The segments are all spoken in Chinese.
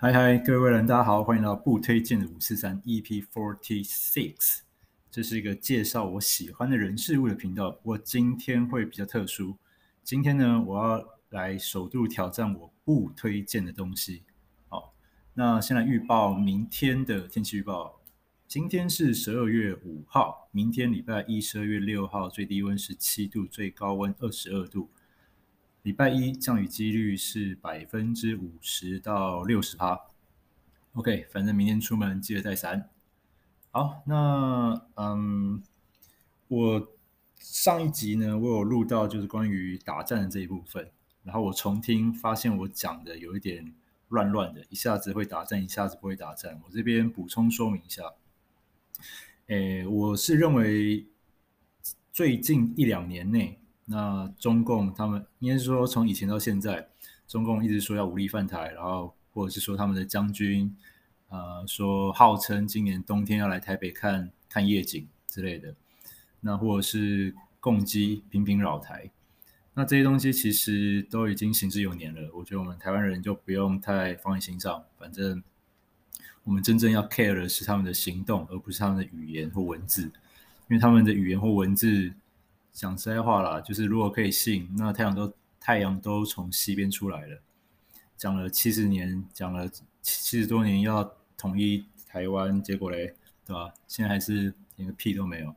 嗨嗨，各位人，大家好，欢迎来到不推荐的五四三 EP Forty Six。这是一个介绍我喜欢的人事物的频道。不过今天会比较特殊，今天呢，我要来首度挑战我不推荐的东西。好，那先来预报明天的天气预报。今天是十二月五号，明天礼拜一十二月六号，最低温十七度，最高温二十二度。礼拜一降雨几率是百分之五十到六十趴。OK，反正明天出门记得带伞。好，那嗯，我上一集呢，我有录到就是关于打战的这一部分，然后我重听发现我讲的有一点乱乱的，一下子会打战，一下子不会打战。我这边补充说明一下。诶，我是认为最近一两年内。那中共他们应该是说，从以前到现在，中共一直说要武力犯台，然后或者是说他们的将军，呃，说号称今年冬天要来台北看看夜景之类的，那或者是共机频频扰台，那这些东西其实都已经行之有年了。我觉得我们台湾人就不用太放在心上，反正我们真正要 care 的是他们的行动，而不是他们的语言或文字，因为他们的语言或文字。讲实在话啦，就是如果可以信，那太阳都太阳都从西边出来了。讲了七十年，讲了七十多年要统一台湾，结果嘞，对吧？现在还是连个屁都没有。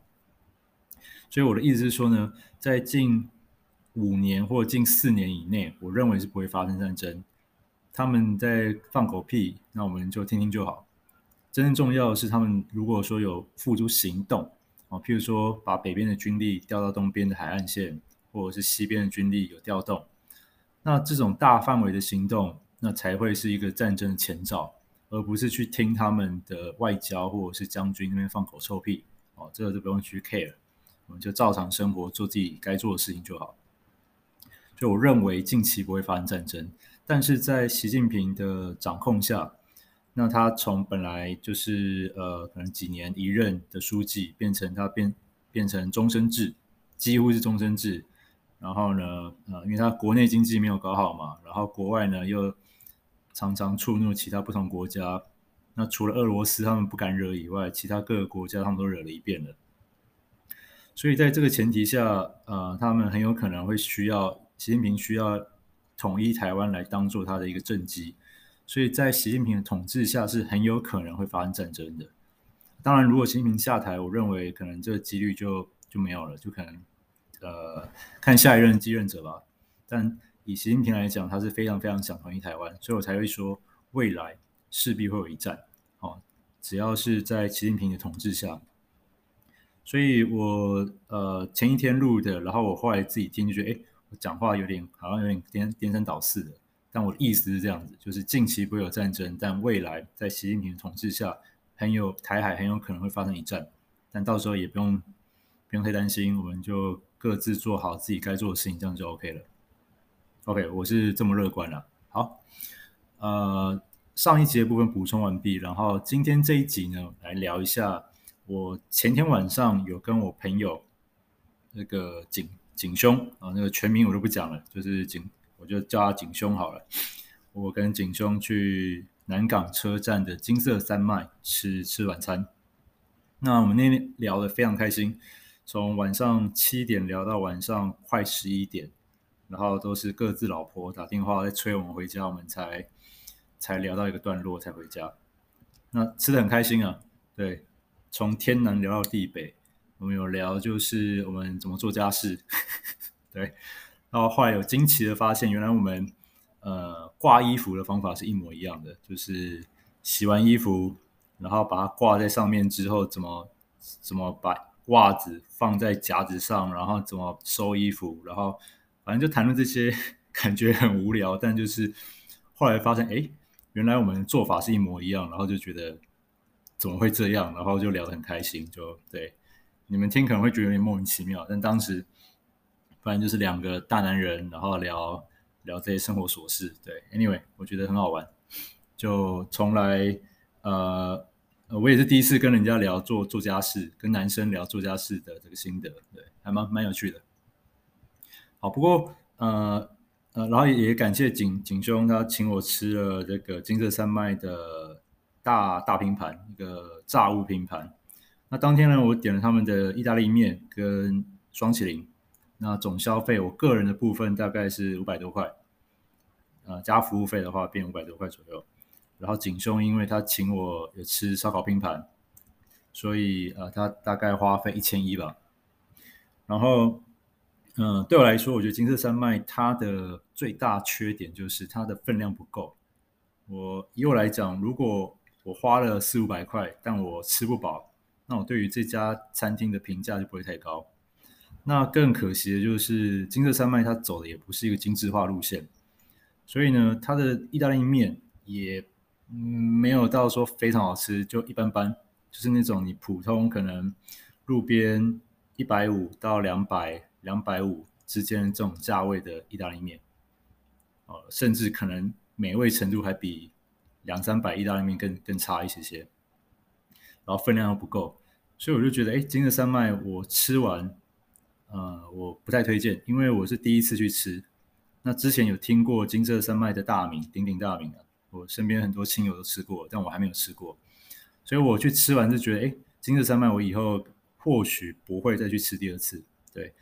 所以我的意思是说呢，在近五年或近四年以内，我认为是不会发生战争。他们在放狗屁，那我们就听听就好。真正重要的是，他们如果说有付诸行动。哦，譬如说，把北边的军力调到东边的海岸线，或者是西边的军力有调动，那这种大范围的行动，那才会是一个战争的前兆，而不是去听他们的外交或者是将军那边放口臭屁。哦，这个就不用去 care，我们就照常生活，做自己该做的事情就好。就我认为，近期不会发生战争，但是在习近平的掌控下。那他从本来就是呃，可能几年一任的书记，变成他变变成终身制，几乎是终身制。然后呢，呃，因为他国内经济没有搞好嘛，然后国外呢又常常触怒其他不同国家。那除了俄罗斯他们不敢惹以外，其他各个国家他们都惹了一遍了。所以在这个前提下，呃，他们很有可能会需要习近平需要统一台湾来当做他的一个政绩。所以在习近平的统治下，是很有可能会发生战争的。当然，如果习近平下台，我认为可能这个几率就就没有了，就可能呃看下一任继任者吧。但以习近平来讲，他是非常非常想统一台湾，所以我才会说未来势必会有一战。哦，只要是在习近平的统治下。所以我呃前一天录的，然后我后来自己听就觉得，哎，我讲话有点好像有点颠颠三倒四的。但我的意思是这样子，就是近期不会有战争，但未来在习近平的统治下，很有台海很有可能会发生一战，但到时候也不用不用太担心，我们就各自做好自己该做的事情，这样就 OK 了。OK，我是这么乐观了。好，呃，上一集的部分补充完毕，然后今天这一集呢，来聊一下我前天晚上有跟我朋友那个景景兄啊，那个全名我都不讲了，就是景。我就叫他景兄好了。我跟景兄去南港车站的金色山脉吃吃晚餐。那我们那天聊得非常开心，从晚上七点聊到晚上快十一点，然后都是各自老婆打电话在催我们回家，我们才才聊到一个段落才回家。那吃得很开心啊，对，从天南聊到地北，我们有聊就是我们怎么做家事，对。然后后来有惊奇的发现，原来我们呃挂衣服的方法是一模一样的，就是洗完衣服，然后把它挂在上面之后，怎么怎么把袜子放在夹子上，然后怎么收衣服，然后反正就谈论这些，感觉很无聊，但就是后来发现，哎，原来我们做法是一模一样，然后就觉得怎么会这样，然后就聊得很开心，就对你们听可能会觉得有点莫名其妙，但当时。反正就是两个大男人，然后聊聊这些生活琐事。对，anyway，我觉得很好玩。就从来，呃，我也是第一次跟人家聊做做家事，跟男生聊做家事的这个心得，对，还蛮蛮有趣的。好，不过呃，呃，然后也也感谢景景兄，他请我吃了这个金色山脉的大大拼盘，一个炸物拼盘。那当天呢，我点了他们的意大利面跟双淇淋，那总消费我个人的部分大概是五百多块，呃，加服务费的话变五百多块左右。然后景兄因为他请我也吃烧烤拼盘，所以呃，他大概花费一千一吧。然后，嗯、对我来说，我觉得金色山脉它的最大缺点就是它的分量不够。我以我来讲，如果我花了四五百块，但我吃不饱。那我对于这家餐厅的评价就不会太高。那更可惜的就是金色山脉，它走的也不是一个精致化路线，所以呢，它的意大利面也没有到说非常好吃，就一般般，就是那种你普通可能路边一百五到两百、两百五之间这种价位的意大利面，呃，甚至可能美味程度还比两三百意大利面更更差一些些，然后分量又不够。所以我就觉得，哎，金色山脉我吃完，呃，我不太推荐，因为我是第一次去吃。那之前有听过金色山脉的大名，鼎鼎大名啊，我身边很多亲友都吃过，但我还没有吃过。所以我去吃完就觉得，哎，金色山脉我以后或许不会再去吃第二次。对，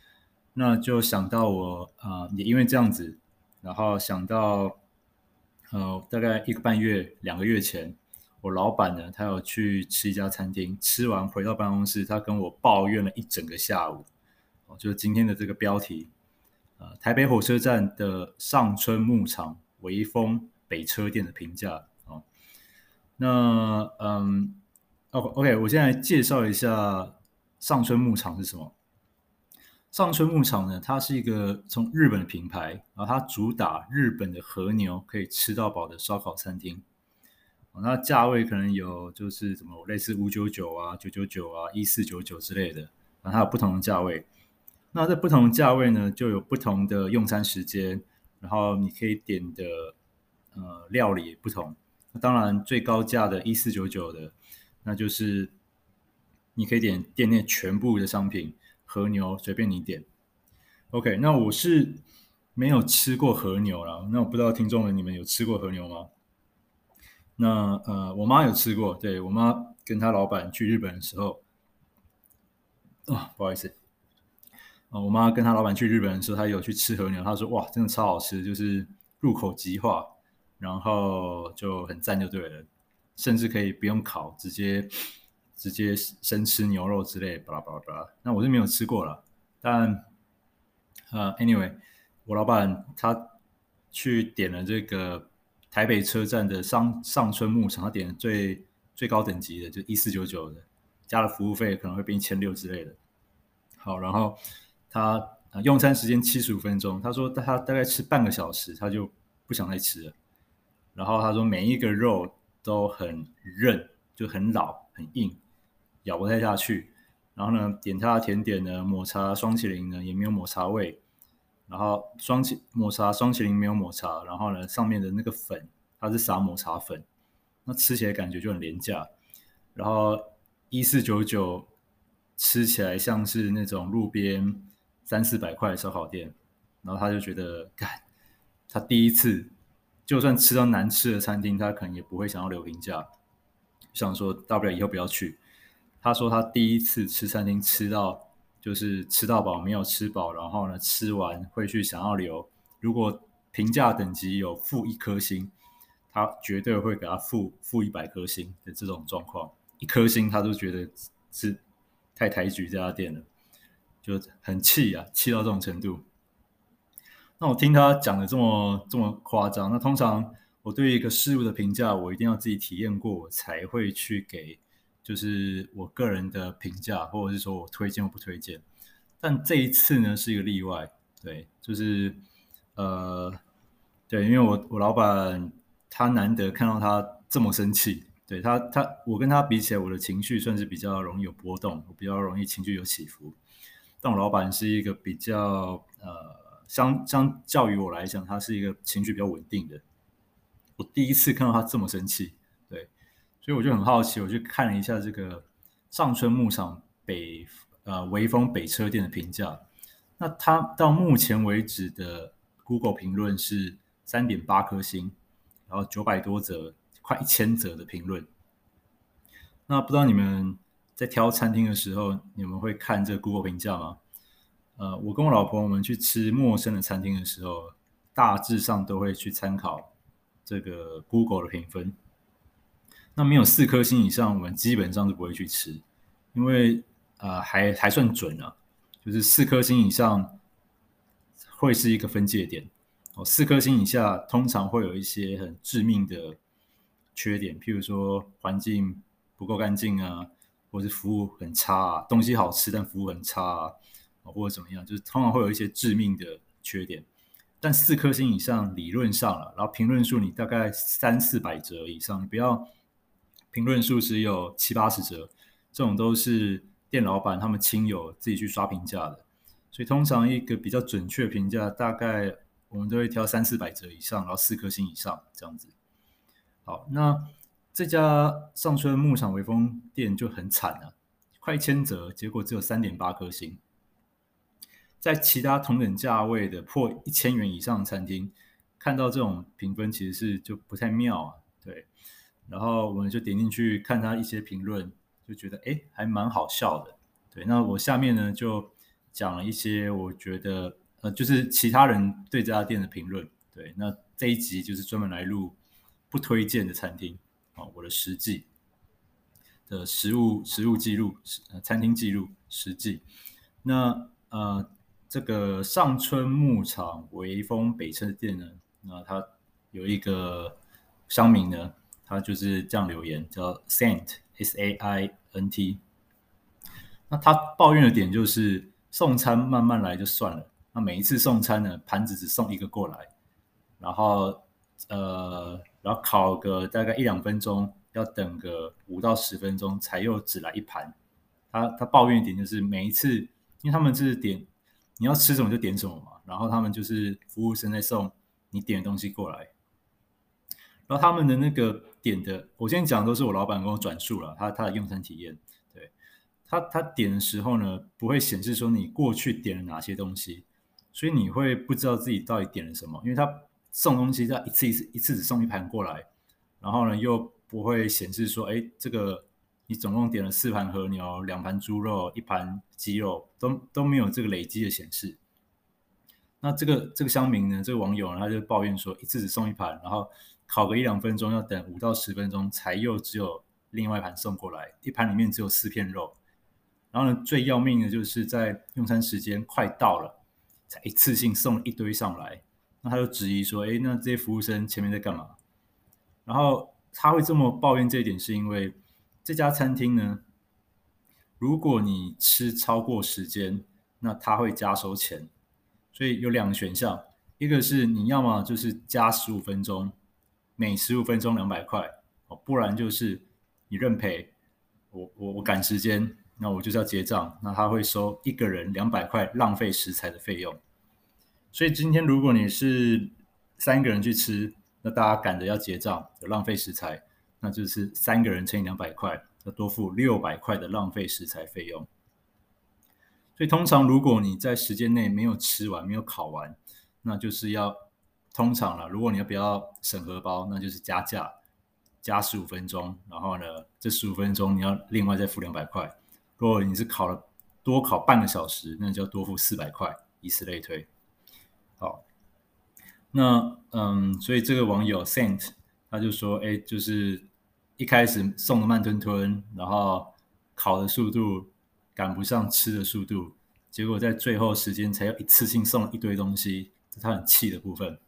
那就想到我，呃，也因为这样子，然后想到，呃，大概一个半月、两个月前。我老板呢，他有去吃一家餐厅，吃完回到办公室，他跟我抱怨了一整个下午。哦，就是今天的这个标题，呃，台北火车站的上春牧场微风北车店的评价。哦，那嗯，哦，OK，我现在介绍一下上春牧场是什么。上春牧场呢，它是一个从日本的品牌，然后它主打日本的和牛可以吃到饱的烧烤餐厅。那价位可能有，就是什么类似五九九啊、九九九啊、一四九九之类的，然后它有不同的价位。那在不同价位呢，就有不同的用餐时间，然后你可以点的呃料理也不同。那当然最高价的一四九九的，那就是你可以点店内全部的商品，和牛随便你点。OK，那我是没有吃过和牛啦，那我不知道听众们你们有吃过和牛吗？那呃，我妈有吃过，对，我妈跟她老板去日本的时候，啊、哦，不好意思，啊，我妈跟她老板去日本的时候，她有去吃和牛，她说哇，真的超好吃，就是入口即化，然后就很赞就对了，甚至可以不用烤，直接直接生吃牛肉之类，巴拉巴拉巴拉。那我是没有吃过了，但呃，anyway，我老板他去点了这个。台北车站的上上村牧场，他点最最高等级的，就一四九九的，加了服务费可能会变一千六之类的。好，然后他用餐时间七十五分钟，他说他大概吃半个小时，他就不想再吃了。然后他说每一个肉都很韧，就很老很硬，咬不太下去。然后呢，点他的甜点呢，抹茶双淇淋呢也没有抹茶味。然后双淇抹茶双淇淋没有抹茶，然后呢，上面的那个粉它是撒抹茶粉，那吃起来感觉就很廉价。然后一四九九吃起来像是那种路边三四百块的烧烤店，然后他就觉得，干，他第一次就算吃到难吃的餐厅，他可能也不会想要留评价，想说大不了以后不要去。他说他第一次吃餐厅吃到。就是吃到饱没有吃饱，然后呢，吃完会去想要留。如果评价等级有负一颗星，他绝对会给他负负一百颗星的这种状况。一颗星他都觉得是太抬举这家店了，就很气啊，气到这种程度。那我听他讲的这么这么夸张，那通常我对一个事物的评价，我一定要自己体验过，我才会去给。就是我个人的评价，或者是说我推荐或不推荐，但这一次呢是一个例外，对，就是呃，对，因为我我老板他难得看到他这么生气，对他他我跟他比起来，我的情绪算是比较容易有波动，我比较容易情绪有起伏，但我老板是一个比较呃相相较于我来讲，他是一个情绪比较稳定的，我第一次看到他这么生气。对所以我就很好奇，我去看了一下这个上春牧场北呃潍坊北车店的评价。那他到目前为止的 Google 评论是三点八颗星，然后九百多则，快一千则的评论。那不知道你们在挑餐厅的时候，你们会看这个 Google 评价吗？呃，我跟我老婆我们去吃陌生的餐厅的时候，大致上都会去参考这个 Google 的评分。那没有四颗星以上，我们基本上是不会去吃，因为呃还还算准啊，就是四颗星以上会是一个分界点哦，四颗星以下通常会有一些很致命的缺点，譬如说环境。不够干净啊，或是服务很差，东西好吃但服务很差啊，或者怎么样，就是通常会有一些致命的缺点。但四颗星以上理论上了，然后评论数你大概三四百折以上，你不要评论数只有七八十折，这种都是店老板他们亲友自己去刷评价的。所以通常一个比较准确评价，大概我们都会挑三四百折以上，然后四颗星以上这样子。好，那。这家上春牧场微风店就很惨了，快一千折，结果只有三点八颗星。在其他同等价位的破一千元以上的餐厅，看到这种评分其实是就不太妙啊。对，然后我们就点进去看他一些评论，就觉得哎，还蛮好笑的。对，那我下面呢就讲了一些我觉得呃，就是其他人对这家店的评论。对，那这一集就是专门来录不推荐的餐厅。我的实际的食物食物记录，呃，餐厅记录实际。那呃，这个上村牧场微风北侧店呢，那它有一个商名呢，它就是这样留言，叫 Saint S A I N T。那他抱怨的点就是送餐慢慢来就算了，那每一次送餐呢，盘子只送一个过来，然后呃。然后烤个大概一两分钟，要等个五到十分钟才又只来一盘。他他抱怨一点就是每一次，因为他们是点你要吃什么就点什么嘛，然后他们就是服务生在送你点的东西过来。然后他们的那个点的，我今天讲的都是我老板跟我转述了他他的用餐体验。对，他他点的时候呢，不会显示说你过去点了哪些东西，所以你会不知道自己到底点了什么，因为他。送东西，他一次一次一次只送一盘过来，然后呢又不会显示说，哎，这个你总共点了四盘和牛、两盘猪肉、一盘鸡肉，都都没有这个累积的显示。那这个这个乡民呢，这个网友呢，他就抱怨说，一次只送一盘，然后烤个一两分钟要等五到十分钟才又只有另外一盘送过来，一盘里面只有四片肉。然后呢，最要命的就是在用餐时间快到了，才一次性送一堆上来。那他就质疑说：“哎，那这些服务生前面在干嘛？”然后他会这么抱怨这一点，是因为这家餐厅呢，如果你吃超过时间，那他会加收钱。所以有两个选项，一个是你要么就是加十五分钟，每十五分钟两百块，哦，不然就是你认赔。我我我赶时间，那我就是要结账，那他会收一个人两百块浪费食材的费用。所以今天如果你是三个人去吃，那大家赶着要结账，有浪费食材，那就是三个人乘以两百块，要多付六百块的浪费食材费用。所以通常如果你在时间内没有吃完，没有烤完，那就是要通常了。如果你要不要审核包，那就是加价，加十五分钟，然后呢，这十五分钟你要另外再付两百块。如果你是烤了多烤半个小时，那就要多付四百块，以此类推。好，那嗯，所以这个网友 Saint 他就说，哎，就是一开始送的慢吞吞，然后烤的速度赶不上吃的速度，结果在最后时间才要一次性送一堆东西，他很气的部分。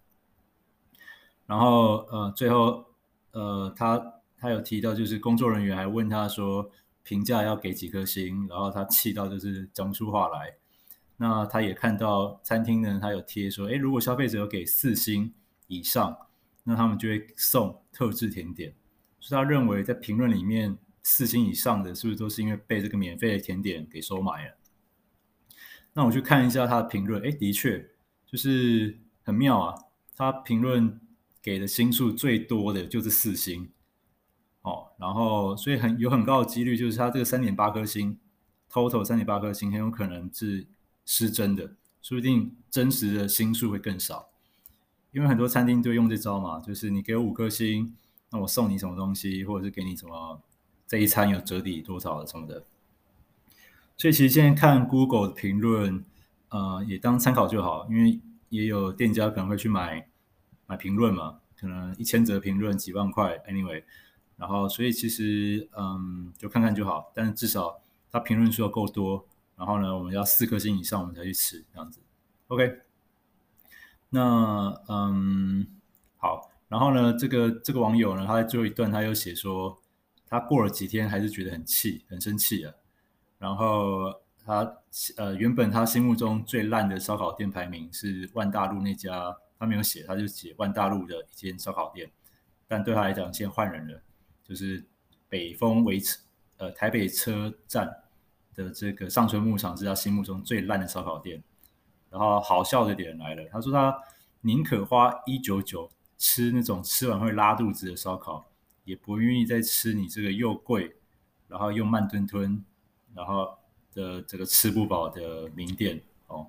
然后呃，最后呃，他他有提到，就是工作人员还问他说评价要给几颗星，然后他气到就是讲出话来。那他也看到餐厅呢，他有贴说，诶，如果消费者有给四星以上，那他们就会送特制甜点。所以他认为在评论里面四星以上的，是不是都是因为被这个免费的甜点给收买了？那我去看一下他的评论，诶，的确就是很妙啊。他评论给的星数最多的就是四星，哦，然后所以很有很高的几率，就是他这个三点八颗星，total 三点八颗星，很有可能是。失真的，说不定真实的星数会更少。因为很多餐厅都用这招嘛，就是你给我五颗星，那我送你什么东西，或者是给你什么这一餐有折抵多少什么的。所以其实现在看 Google 的评论，呃，也当参考就好，因为也有店家可能会去买买评论嘛，可能一千则评论几万块，anyway，然后所以其实嗯，就看看就好，但是至少他评论数要够多，然后呢，我们要四颗星以上我们才去吃这样子，OK。那嗯，好，然后呢，这个这个网友呢，他在最后一段他又写说，他过了几天还是觉得很气，很生气啊。然后他呃，原本他心目中最烂的烧烤店排名是万大路那家，他没有写，他就写万大路的一间烧烤店。但对他来讲，现在换人了，就是北丰围呃台北车站的这个上村牧场是他心目中最烂的烧烤店。然后好笑的点来了，他说他宁可花一九九吃那种吃完会拉肚子的烧烤，也不愿意再吃你这个又贵，然后又慢吞吞，然后的这个吃不饱的名店哦。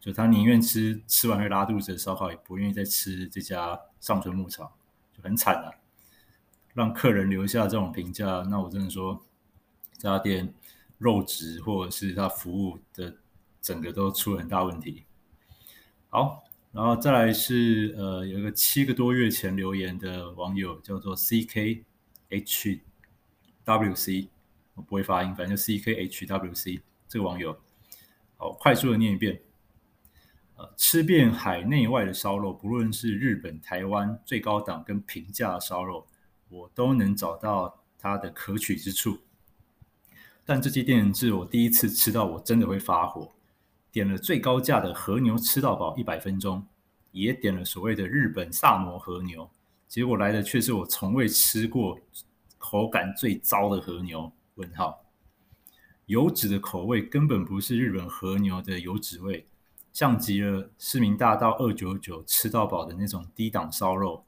就他宁愿吃吃完会拉肚子的烧烤，也不愿意再吃这家上村牧场，就很惨啊。让客人留下这种评价，那我真的说这家店肉质或者是他服务的。整个都出了很大问题。好，然后再来是呃，有一个七个多月前留言的网友叫做 C K H W C，我不会发音，反正就 C K H W C 这个网友。好，快速的念一遍。呃，吃遍海内外的烧肉，不论是日本、台湾最高档跟平价的烧肉，我都能找到它的可取之处。但这家店是我第一次吃到，我真的会发火。点了最高价的和牛吃到饱一百分钟，也点了所谓的日本萨摩和牛，结果来的却是我从未吃过、口感最糟的和牛。问号，油脂的口味根本不是日本和牛的油脂味，像极了市民大道二九九吃到饱的那种低档烧肉，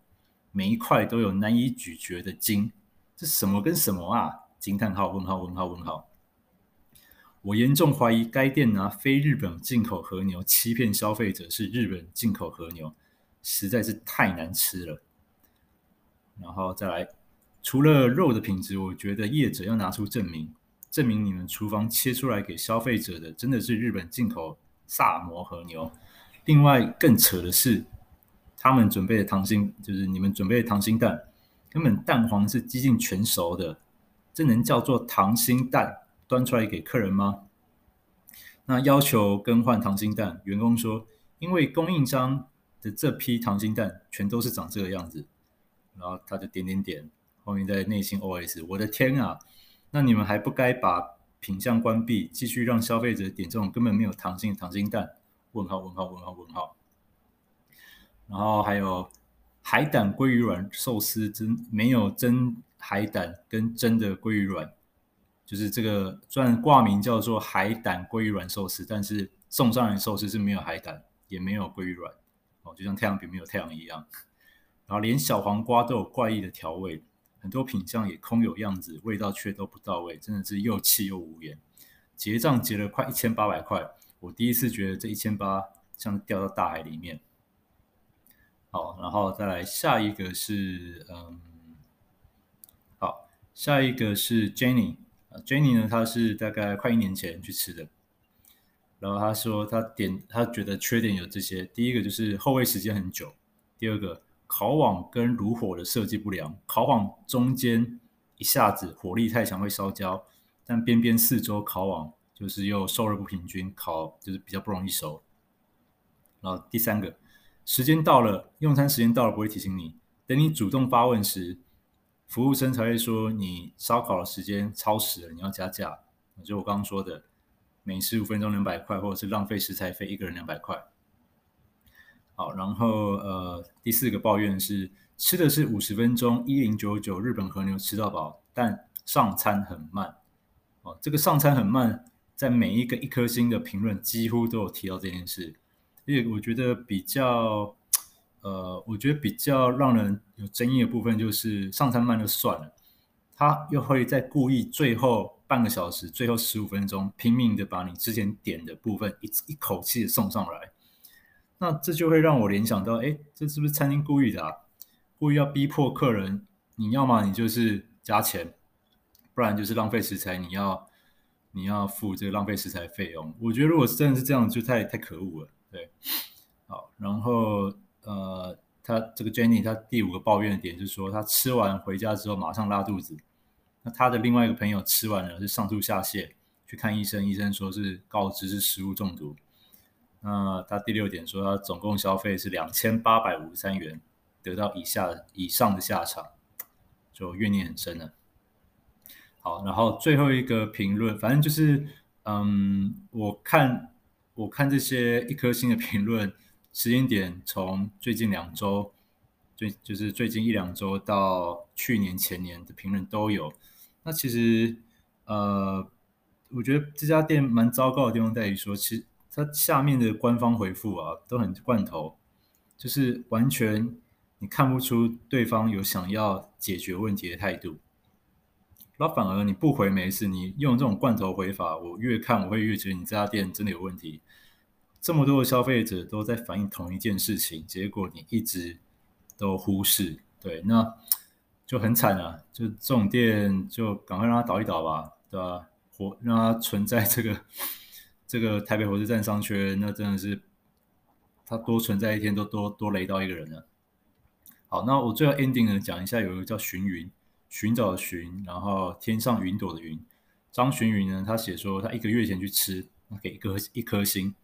每一块都有难以咀嚼的筋，这什么跟什么啊？惊叹号！问号！问号！问号！我严重怀疑该店拿非日本进口和牛欺骗消费者是日本进口和牛，实在是太难吃了。然后再来，除了肉的品质，我觉得业者要拿出证明，证明你们厨房切出来给消费者的真的是日本进口萨摩和牛。另外更扯的是，他们准备的溏心，就是你们准备的溏心蛋，根本蛋黄是几近全熟的，这能叫做溏心蛋？端出来给客人吗？那要求更换溏心蛋，员工说，因为供应商的这批溏心蛋全都是长这个样子，然后他就点点点，后面在内心 OS：我的天啊，那你们还不该把品相关闭，继续让消费者点这种根本没有溏心的溏心蛋？问号问号问号问号。然后还有海胆鲑鱼卵寿司，真没有真海胆跟真的鲑鱼卵。就是这个，虽然挂名叫做海胆鲑鱼卵寿司，但是送上来的寿司是没有海胆，也没有鲑鱼卵，哦，就像太阳饼没有太阳一样。然后连小黄瓜都有怪异的调味，很多品相也空有样子，味道却都不到位，真的是又气又无言。结账结了快一千八百块，我第一次觉得这一千八像掉到大海里面。好，然后再来下一个是，嗯，好，下一个是 Jenny。Jenny 呢，她是大概快一年前去吃的，然后她说她点，她觉得缺点有这些：第一个就是候位时间很久；第二个烤网跟炉火的设计不良，烤网中间一下子火力太强会烧焦，但边边四周烤网就是又受热不平均，烤就是比较不容易熟。然后第三个时间到了，用餐时间到了不会提醒你，等你主动发问时。服务生才会说你烧烤的时间超时了，你要加价。就我刚刚说的，每十五分钟两百块，或者是浪费食材费，一个人两百块。好，然后呃，第四个抱怨是吃的是五十分钟一零九九日本和牛吃到饱，但上餐很慢。哦，这个上餐很慢，在每一个一颗星的评论几乎都有提到这件事，因为我觉得比较。呃，我觉得比较让人有争议的部分就是上餐慢就算了，他又会在故意最后半个小时、最后十五分钟拼命的把你之前点的部分一一口气的送上来，那这就会让我联想到，哎，这是不是餐厅故意的啊？故意要逼迫客人，你要么你就是加钱，不然就是浪费食材，你要你要付这个浪费食材费用。我觉得如果真的是这样，就太太可恶了。对，好，然后呃，他这个 Jenny 他第五个抱怨的点就是说，他吃完回家之后马上拉肚子。那他的另外一个朋友吃完了是上吐下泻，去看医生，医生说是告知是食物中毒。那他第六点说，他总共消费是两千八百五十三元。得到以下以上的下场，就怨念很深了。好，然后最后一个评论，反正就是，嗯，我看我看这些一颗星的评论，时间点从最近两周，最就是最近一两周到去年前年的评论都有。那其实，呃，我觉得这家店蛮糟糕的地方在于说，其实它下面的官方回复啊都很罐头，就是完全。你看不出对方有想要解决问题的态度，那反而你不回没事，你用这种罐头回法，我越看我会越觉得你这家店真的有问题。这么多的消费者都在反映同一件事情，结果你一直都忽视，对，那就很惨啊！就这种店就赶快让它倒一倒吧，对吧？活让它存在这个 这个台北火车站商圈，那真的是它多存在一天都多多雷到一个人了。好，那我最后 ending 呢，讲一下有一个叫寻云，寻找的寻，然后天上云朵的云。张寻云呢，他写说他一个月前去吃，他给一个一颗星。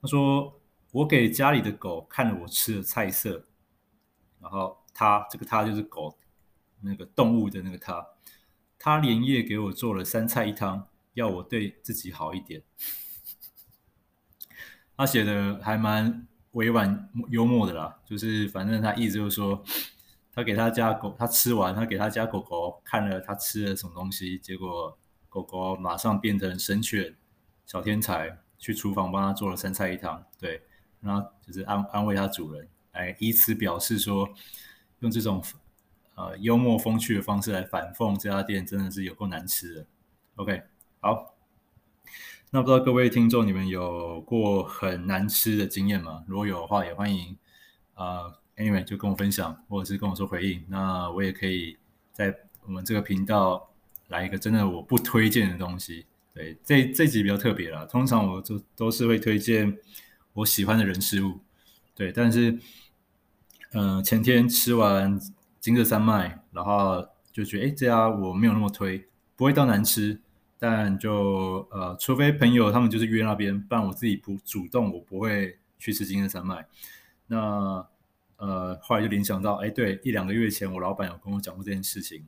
他说我给家里的狗看了我吃的菜色，然后他这个他就是狗那个动物的那个他，他连夜给我做了三菜一汤，要我对自己好一点。他写的还蛮。委婉幽默的啦，就是反正他意思就是说，他给他家狗，他吃完，他给他家狗狗看了他吃了什么东西，结果狗狗马上变成神犬小天才，去厨房帮他做了三菜一汤，对，然后就是安安慰他主人，来以此表示说，用这种呃幽默风趣的方式来反讽这家店真的是有够难吃的。OK，好。那不知道各位听众，你们有过很难吃的经验吗？如果有的话，也欢迎啊、呃，anyway 就跟我分享，或者是跟我说回应。那我也可以在我们这个频道来一个真的我不推荐的东西。对，这这集比较特别啦，通常我就都是会推荐我喜欢的人事物。对，但是嗯、前天吃完金色三麦，然后就觉得哎，这家我没有那么推，不会到难吃。但就呃，除非朋友他们就是约那边，不然我自己不主动，我不会去吃金色三麦。那呃，后来就联想到，哎，对，一两个月前我老板有跟我讲过这件事情，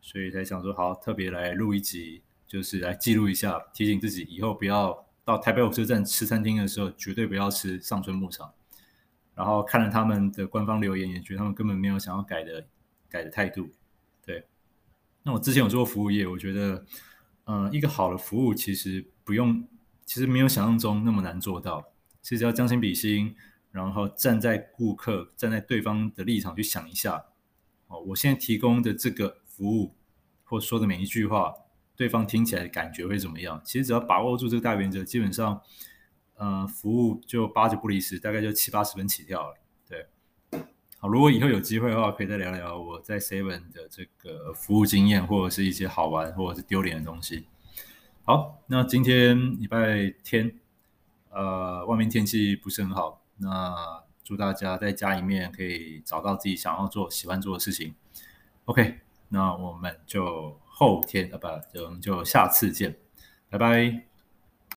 所以才想说，好，特别来录一集，就是来记录一下，提醒自己以后不要到台北火车站吃餐厅的时候，绝对不要吃上春牧场。然后看了他们的官方留言，也觉得他们根本没有想要改的改的态度。对，那我之前有做过服务业，我觉得。嗯，一个好的服务其实不用，其实没有想象中那么难做到。其实要将心比心，然后站在顾客、站在对方的立场去想一下。哦，我现在提供的这个服务或说的每一句话，对方听起来感觉会怎么样？其实只要把握住这个大原则，基本上，呃，服务就八九不离十，大概就七八十分起跳了。对好，如果以后有机会的话，可以再聊聊我在 Seven 的这个服务经验，或者是一些好玩或者是丢脸的东西。好，那今天礼拜天，呃，外面天气不是很好，那祝大家在家里面可以找到自己想要做、喜欢做的事情。OK，那我们就后天啊，不，就我们就下次见，拜拜。